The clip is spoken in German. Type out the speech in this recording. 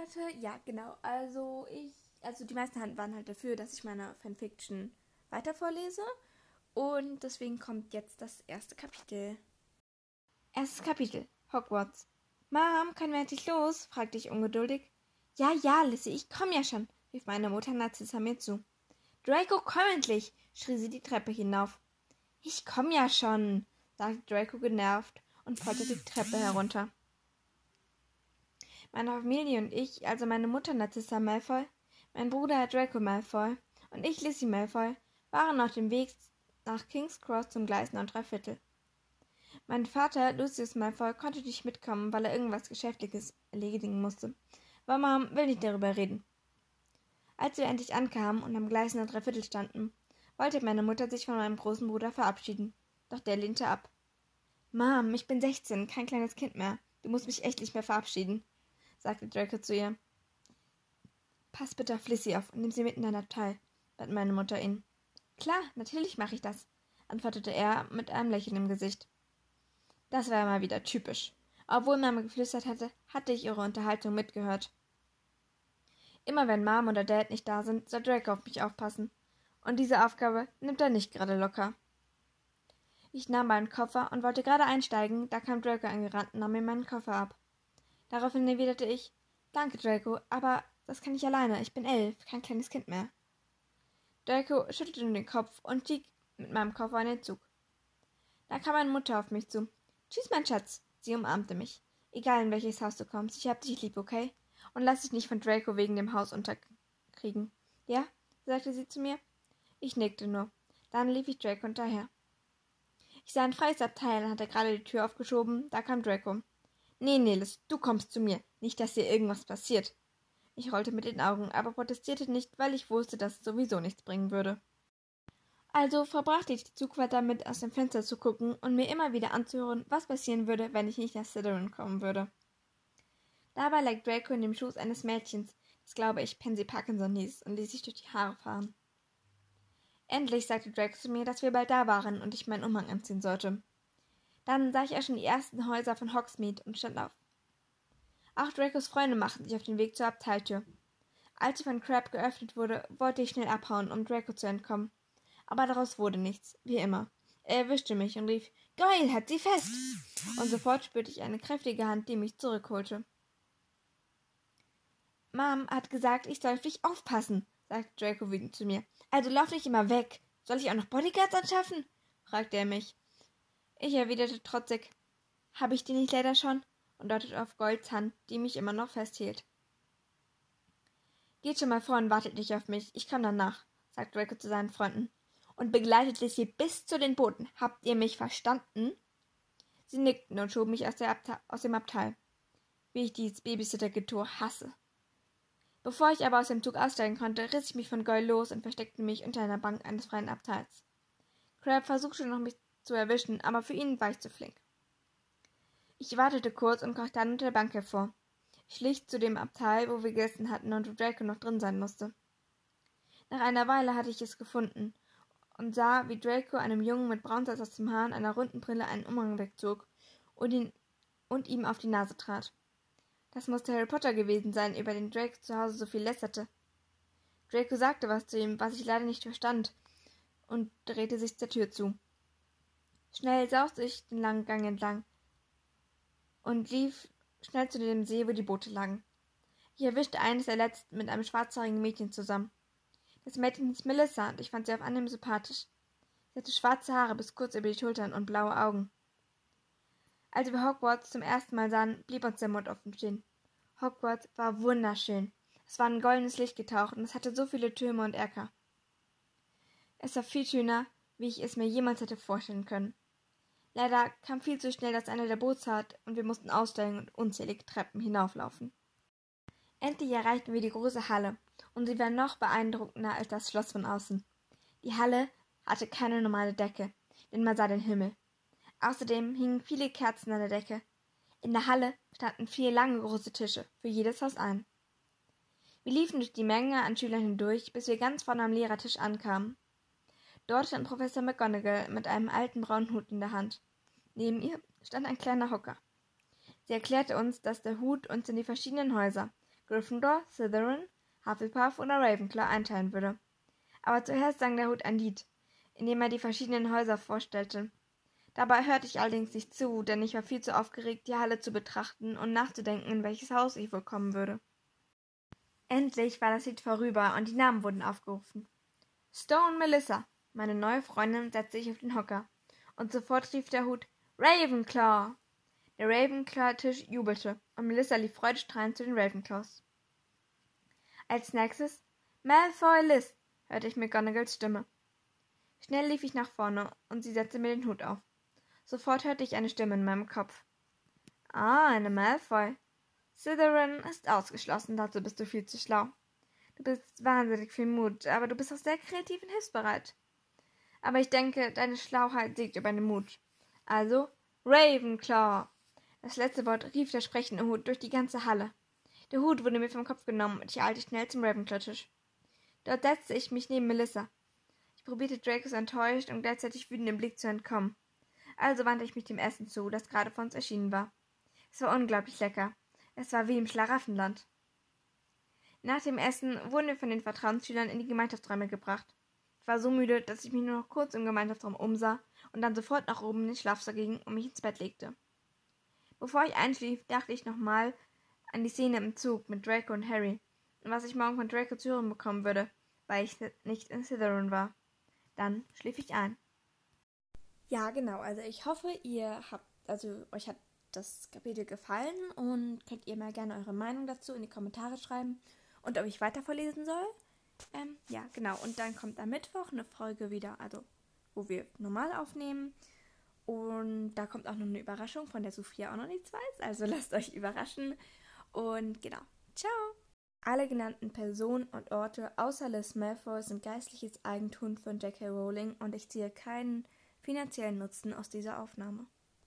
Leute, ja, genau. Also ich, also die meisten waren halt dafür, dass ich meine Fanfiction weiter vorlese. Und deswegen kommt jetzt das erste Kapitel. Erstes Kapitel. Hogwarts. Mom, können wir endlich los? fragte ich ungeduldig. Ja, ja, Lissy, ich komm ja schon, rief meine Mutter Narzissa mir zu. Draco, komm endlich, schrie sie die Treppe hinauf. Ich komm ja schon, sagte Draco genervt und polterte die Treppe herunter. Meine Familie und ich, also meine Mutter Narcissa Malfoy, mein Bruder Draco Malfoy und ich Lissy Malfoy, waren auf dem Weg nach King's Cross zum Gleis 9 Viertel. Mein Vater, Lucius Malfoy, konnte nicht mitkommen, weil er irgendwas Geschäftliches erledigen musste. Aber Mom will nicht darüber reden. Als wir endlich ankamen und am Gleis 9 Viertel standen, wollte meine Mutter sich von meinem großen Bruder verabschieden, doch der lehnte ab. Mom, ich bin sechzehn, kein kleines Kind mehr. Du musst mich echt nicht mehr verabschieden sagte Draco zu ihr. Pass bitte auf Lissy auf und nimm sie mit in dein Abteil, bat meine Mutter ihn. Klar, natürlich mache ich das, antwortete er mit einem Lächeln im Gesicht. Das war mal wieder typisch. Obwohl Mama geflüstert hatte, hatte ich ihre Unterhaltung mitgehört. Immer wenn Mom oder Dad nicht da sind, soll Draco auf mich aufpassen. Und diese Aufgabe nimmt er nicht gerade locker. Ich nahm meinen Koffer und wollte gerade einsteigen, da kam Draco angerannt und nahm mir meinen Koffer ab. Daraufhin erwiderte ich Danke, Draco, aber das kann ich alleine. Ich bin elf, kein kleines Kind mehr. Draco schüttelte nun den Kopf und stieg mit meinem Koffer in den Zug. Da kam meine Mutter auf mich zu. Tschüss, mein Schatz. Sie umarmte mich. Egal in welches Haus du kommst, ich hab dich lieb, okay? Und lass dich nicht von Draco wegen dem Haus unterkriegen. Ja? sagte sie zu mir. Ich nickte nur. Dann lief ich Draco hinterher. Ich sah ein freies Abteil und hatte gerade die Tür aufgeschoben, da kam Draco. Nee, Nelis, du kommst zu mir. Nicht, dass dir irgendwas passiert. Ich rollte mit den Augen, aber protestierte nicht, weil ich wusste, dass es sowieso nichts bringen würde. Also verbrachte ich die Zugfahrt damit, aus dem Fenster zu gucken und mir immer wieder anzuhören, was passieren würde, wenn ich nicht nach Slytherin kommen würde. Dabei lag Draco in dem Schoß eines Mädchens, das glaube ich Pansy Parkinson hieß, und ließ sich durch die Haare fahren. Endlich sagte Draco zu mir, dass wir bald da waren und ich meinen Umhang anziehen sollte. Dann sah ich auch schon die ersten Häuser von Hogsmeade und stand auf. Auch Dracos Freunde machten sich auf den Weg zur Abteiltür. Als sie von Crab geöffnet wurde, wollte ich schnell abhauen, um Draco zu entkommen. Aber daraus wurde nichts, wie immer. Er erwischte mich und rief, Geil, hat sie fest! Und sofort spürte ich eine kräftige Hand, die mich zurückholte. Mom hat gesagt, ich soll auf dich aufpassen, sagte Draco wütend zu mir. Also lauf nicht immer weg. Soll ich auch noch Bodyguards anschaffen? fragte er mich. Ich erwiderte trotzig, habe ich die nicht leider schon? und deutete auf Golds Hand, die mich immer noch festhielt. Geht schon mal vor und wartet nicht auf mich, ich komme danach, sagte Draco zu seinen Freunden und begleitete sie bis zu den Booten. Habt ihr mich verstanden? Sie nickten und schoben mich aus, aus dem Abteil. Wie ich dieses Babysitter-Getue hasse. Bevor ich aber aus dem Zug aussteigen konnte, riss ich mich von Goyle los und versteckte mich unter einer Bank eines freien Abteils. Crab versuchte noch, mich zu erwischen, aber für ihn war ich zu flink. Ich wartete kurz und kroch dann unter der Bank hervor. Ich schlich zu dem Abteil, wo wir gegessen hatten und wo Draco noch drin sein musste. Nach einer Weile hatte ich es gefunden und sah, wie Draco einem Jungen mit Braunsatz aus dem Haar und einer runden Brille einen Umhang wegzog und, ihn, und ihm auf die Nase trat. Das musste Harry Potter gewesen sein, über den Draco zu Hause so viel lästerte. Draco sagte was zu ihm, was ich leider nicht verstand, und drehte sich zur Tür zu. Schnell sauste ich den langen Gang entlang und lief schnell zu dem See, wo die Boote lagen. Ich erwischte eines der letzten mit einem schwarzhaarigen Mädchen zusammen. Das Mädchen hieß Melissa und ich fand sie auf Anhieb sympathisch. Sie hatte schwarze Haare bis kurz über die Schultern und blaue Augen. Als wir Hogwarts zum ersten Mal sahen, blieb uns der Mund offen stehen. Hogwarts war wunderschön. Es war in goldenes Licht getaucht und es hatte so viele Türme und Erker. Es war viel schöner, wie ich es mir jemals hätte vorstellen können. Leider kam viel zu schnell das Ende der Bootsfahrt und wir mussten aussteigen und unzählige Treppen hinauflaufen. Endlich erreichten wir die große Halle und sie war noch beeindruckender als das Schloss von außen. Die Halle hatte keine normale Decke, denn man sah den Himmel. Außerdem hingen viele Kerzen an der Decke. In der Halle standen vier lange große Tische, für jedes Haus ein. Wir liefen durch die Menge an Schülern hindurch, bis wir ganz vorne am Lehrertisch ankamen. Dort stand Professor McGonagall mit einem alten braunen Hut in der Hand. Neben ihr stand ein kleiner Hocker. Sie erklärte uns, dass der Hut uns in die verschiedenen Häuser Gryffindor, Slytherin, Hufflepuff oder Ravenclaw einteilen würde. Aber zuerst sang der Hut ein Lied, in dem er die verschiedenen Häuser vorstellte. Dabei hörte ich allerdings nicht zu, denn ich war viel zu aufgeregt, die Halle zu betrachten und nachzudenken, in welches Haus ich wohl kommen würde. Endlich war das Lied vorüber und die Namen wurden aufgerufen. Stone Melissa, meine neue Freundin, setzte sich auf den Hocker, und sofort rief der Hut Ravenclaw. Der Ravenclaw-Tisch jubelte, und Melissa lief freudestrahlend zu den Ravenclaws. Als nächstes Malfoy Liz, hörte ich McGonagalls Stimme. Schnell lief ich nach vorne, und sie setzte mir den Hut auf. Sofort hörte ich eine Stimme in meinem Kopf. Ah, eine Malfoy. Slytherin ist ausgeschlossen, dazu bist du viel zu schlau. Du bist wahnsinnig viel Mut, aber du bist auch sehr kreativ und hilfsbereit. Aber ich denke, deine Schlauheit siegt über den Mut. Also, Ravenclaw. Das letzte Wort rief der sprechende Hut durch die ganze Halle. Der Hut wurde mir vom Kopf genommen und ich eilte schnell zum Ravenclaw-Tisch. Dort setzte ich mich neben Melissa. Ich probierte Dracos enttäuscht und gleichzeitig wütenden Blick zu entkommen. Also wandte ich mich dem Essen zu, das gerade vor uns erschienen war. Es war unglaublich lecker. Es war wie im Schlaraffenland. Nach dem Essen wurden wir von den Vertrauensschülern in die Gemeinschaftsräume gebracht. War so müde, dass ich mich nur noch kurz im Gemeinschaftsraum umsah und dann sofort nach oben in den Schlafsaal ging und mich ins Bett legte. Bevor ich einschlief, dachte ich nochmal an die Szene im Zug mit Draco und Harry und was ich morgen von Draco zu hören bekommen würde, weil ich nicht in Slytherin war. Dann schlief ich ein. Ja, genau. Also ich hoffe, ihr habt, also euch hat das Kapitel gefallen und könnt ihr mal gerne eure Meinung dazu in die Kommentare schreiben und ob ich weiter vorlesen soll. Ähm, ja, genau. Und dann kommt am Mittwoch eine Folge wieder, also wo wir normal aufnehmen. Und da kommt auch noch eine Überraschung, von der Sophia auch noch nichts weiß. Also lasst euch überraschen. Und genau. Ciao! Alle genannten Personen und Orte außer Liz Malfoy sind geistliches Eigentum von J.K. Rowling und ich ziehe keinen finanziellen Nutzen aus dieser Aufnahme.